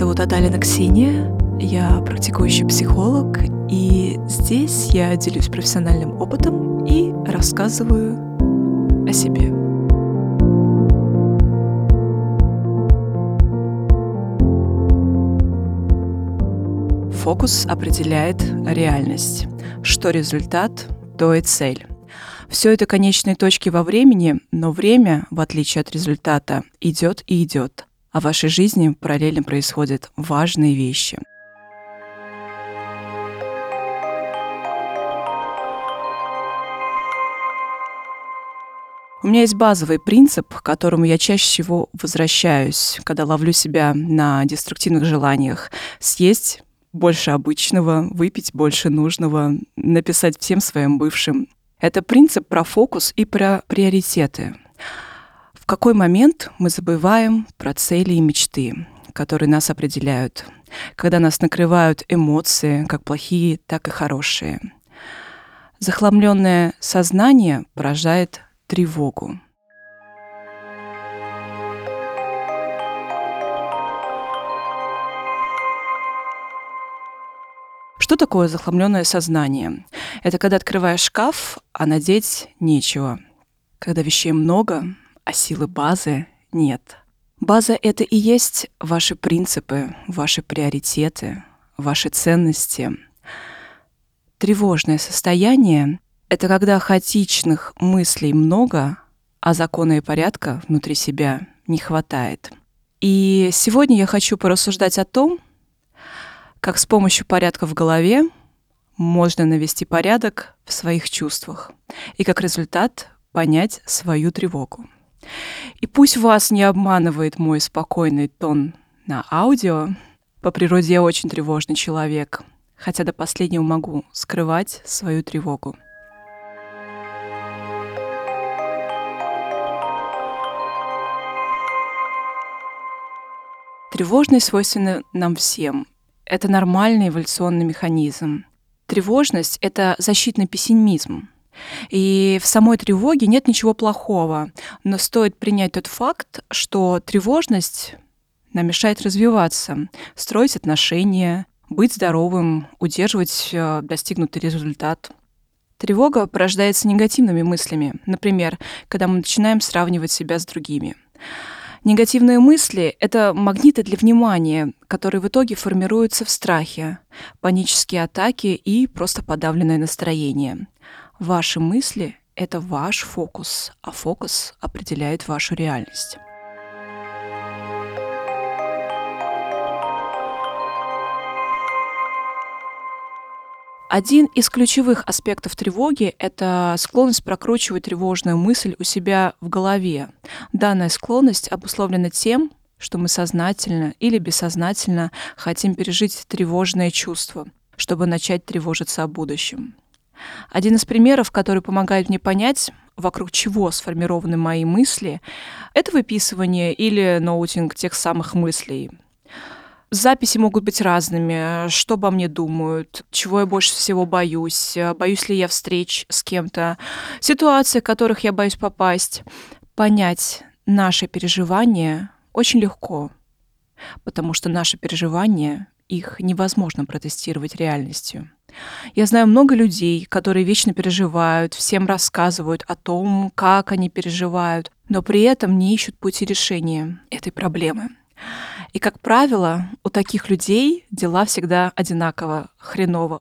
зовут Адалина Ксения, я практикующий психолог, и здесь я делюсь профессиональным опытом и рассказываю о себе. Фокус определяет реальность. Что результат, то и цель. Все это конечные точки во времени, но время, в отличие от результата, идет и идет а в вашей жизни параллельно происходят важные вещи. У меня есть базовый принцип, к которому я чаще всего возвращаюсь, когда ловлю себя на деструктивных желаниях. Съесть больше обычного, выпить больше нужного, написать всем своим бывшим. Это принцип про фокус и про приоритеты какой момент мы забываем про цели и мечты, которые нас определяют, когда нас накрывают эмоции, как плохие, так и хорошие. Захламленное сознание поражает тревогу. Что такое захламленное сознание? Это когда открываешь шкаф, а надеть нечего. Когда вещей много, а силы базы нет. База — это и есть ваши принципы, ваши приоритеты, ваши ценности. Тревожное состояние — это когда хаотичных мыслей много, а закона и порядка внутри себя не хватает. И сегодня я хочу порассуждать о том, как с помощью порядка в голове можно навести порядок в своих чувствах и как результат понять свою тревогу. И пусть вас не обманывает мой спокойный тон на аудио. По природе я очень тревожный человек, хотя до последнего могу скрывать свою тревогу. Тревожность свойственна нам всем. Это нормальный эволюционный механизм. Тревожность — это защитный пессимизм. И в самой тревоге нет ничего плохого, но стоит принять тот факт, что тревожность нам мешает развиваться, строить отношения, быть здоровым, удерживать э, достигнутый результат. Тревога порождается негативными мыслями, например, когда мы начинаем сравнивать себя с другими. Негативные мысли — это магниты для внимания, которые в итоге формируются в страхе, панические атаки и просто подавленное настроение. Ваши мысли — это ваш фокус, а фокус определяет вашу реальность. Один из ключевых аспектов тревоги – это склонность прокручивать тревожную мысль у себя в голове. Данная склонность обусловлена тем, что мы сознательно или бессознательно хотим пережить тревожное чувство, чтобы начать тревожиться о будущем. Один из примеров, который помогает мне понять, вокруг чего сформированы мои мысли, это выписывание или ноутинг тех самых мыслей. Записи могут быть разными. Что обо мне думают, чего я больше всего боюсь, боюсь ли я встреч с кем-то, ситуации, в которых я боюсь попасть. Понять наши переживания очень легко, потому что наши переживания, их невозможно протестировать реальностью. Я знаю много людей, которые вечно переживают, всем рассказывают о том, как они переживают, но при этом не ищут пути решения этой проблемы. И, как правило, у таких людей дела всегда одинаково хреново.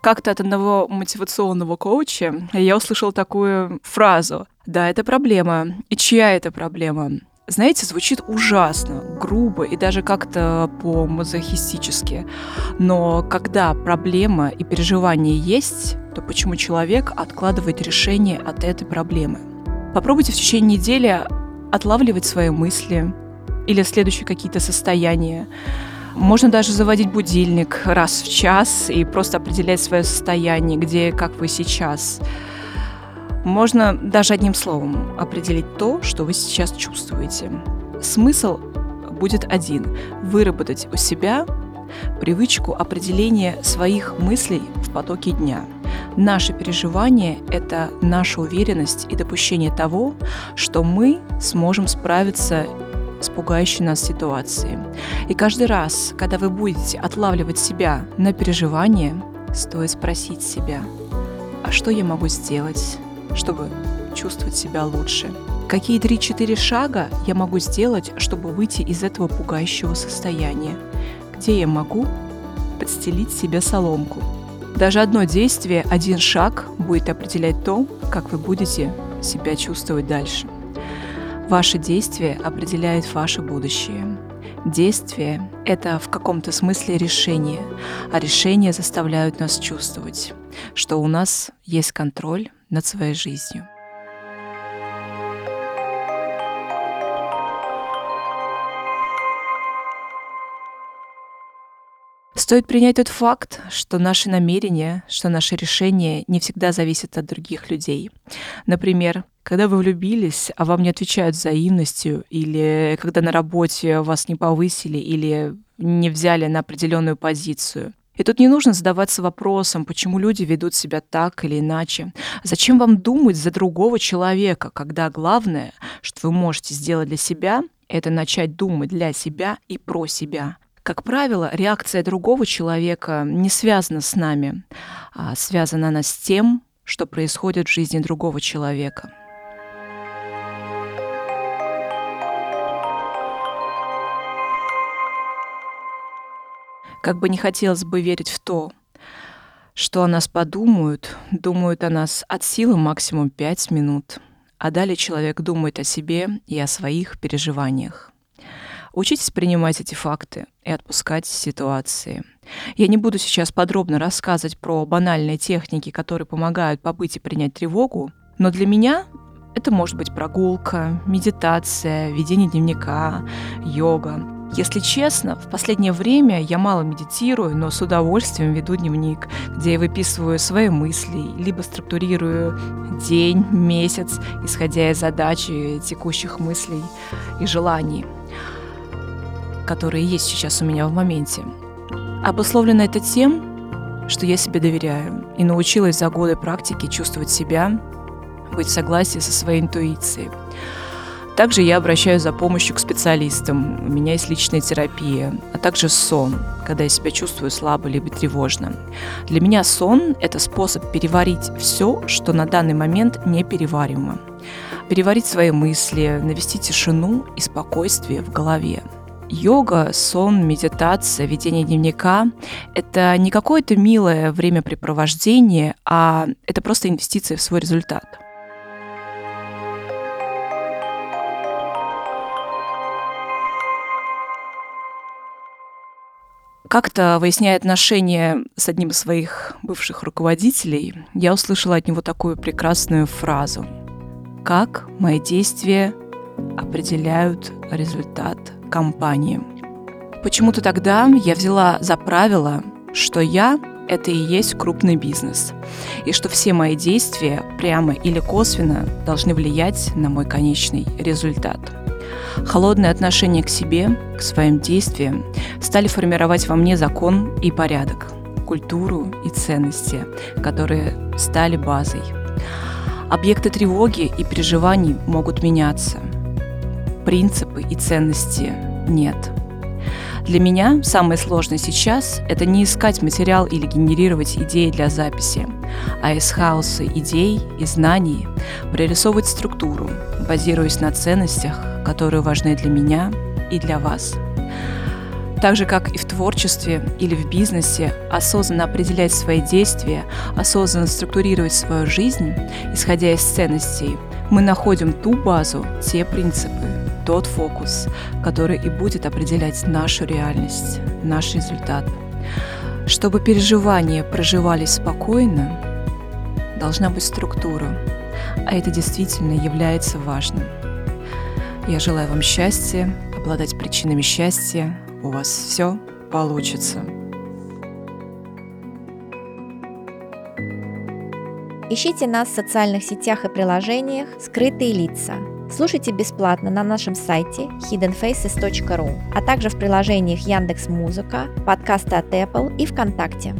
Как-то от одного мотивационного коуча я услышала такую фразу. Да, это проблема. И чья это проблема? Знаете, звучит ужасно, грубо и даже как-то по-мазохистически. Но когда проблема и переживание есть, то почему человек откладывает решение от этой проблемы? Попробуйте в течение недели отлавливать свои мысли или следующие какие-то состояния. Можно даже заводить будильник раз в час и просто определять свое состояние, где как вы сейчас. Можно даже одним словом определить то, что вы сейчас чувствуете. Смысл будет один – выработать у себя привычку определения своих мыслей в потоке дня. Наши переживания – это наша уверенность и допущение того, что мы сможем справиться с пугающей нас ситуацией. И каждый раз, когда вы будете отлавливать себя на переживание, стоит спросить себя, а что я могу сделать, чтобы чувствовать себя лучше? Какие 3-4 шага я могу сделать, чтобы выйти из этого пугающего состояния? Где я могу подстелить себе соломку? Даже одно действие, один шаг будет определять то, как вы будете себя чувствовать дальше. Ваше действие определяет ваше будущее. Действие – это в каком-то смысле решение, а решения заставляют нас чувствовать, что у нас есть контроль над своей жизнью. Стоит принять тот факт, что наши намерения, что наши решения не всегда зависят от других людей. Например, когда вы влюбились, а вам не отвечают взаимностью, или когда на работе вас не повысили или не взяли на определенную позицию. И тут не нужно задаваться вопросом, почему люди ведут себя так или иначе. Зачем вам думать за другого человека, когда главное, что вы можете сделать для себя, это начать думать для себя и про себя. Как правило, реакция другого человека не связана с нами, а связана она с тем, что происходит в жизни другого человека. Как бы не хотелось бы верить в то, что о нас подумают, думают о нас от силы максимум пять минут, а далее человек думает о себе и о своих переживаниях. Учитесь принимать эти факты и отпускать ситуации. Я не буду сейчас подробно рассказывать про банальные техники, которые помогают побыть и принять тревогу, но для меня это может быть прогулка, медитация, ведение дневника, йога. Если честно, в последнее время я мало медитирую, но с удовольствием веду дневник, где я выписываю свои мысли, либо структурирую день, месяц, исходя из задачи, текущих мыслей и желаний которые есть сейчас у меня в моменте. Обусловлено это тем, что я себе доверяю и научилась за годы практики чувствовать себя, быть в согласии со своей интуицией. Также я обращаюсь за помощью к специалистам. У меня есть личная терапия, а также сон, когда я себя чувствую слабо либо тревожно. Для меня сон – это способ переварить все, что на данный момент не перевариваемо. Переварить свои мысли, навести тишину и спокойствие в голове – Йога, сон, медитация, ведение дневника — это не какое-то милое времяпрепровождение, а это просто инвестиция в свой результат. Как-то, выясняя отношения с одним из своих бывших руководителей, я услышала от него такую прекрасную фразу. «Как мои действия определяют результат компании. Почему-то тогда я взяла за правило, что я – это и есть крупный бизнес, и что все мои действия прямо или косвенно должны влиять на мой конечный результат. Холодное отношение к себе, к своим действиям стали формировать во мне закон и порядок, культуру и ценности, которые стали базой. Объекты тревоги и переживаний могут меняться – принципы и ценности нет. Для меня самое сложное сейчас – это не искать материал или генерировать идеи для записи, а из хаоса идей и знаний прорисовывать структуру, базируясь на ценностях, которые важны для меня и для вас. Так же, как и в творчестве или в бизнесе, осознанно определять свои действия, осознанно структурировать свою жизнь, исходя из ценностей, мы находим ту базу, те принципы, тот фокус, который и будет определять нашу реальность, наш результат. Чтобы переживания проживались спокойно, должна быть структура, а это действительно является важным. Я желаю вам счастья, обладать причинами счастья. У вас все получится. Ищите нас в социальных сетях и приложениях «Скрытые лица». Слушайте бесплатно на нашем сайте hiddenfaces.ru, а также в приложениях Яндекс Музыка, подкасты от Apple и ВКонтакте.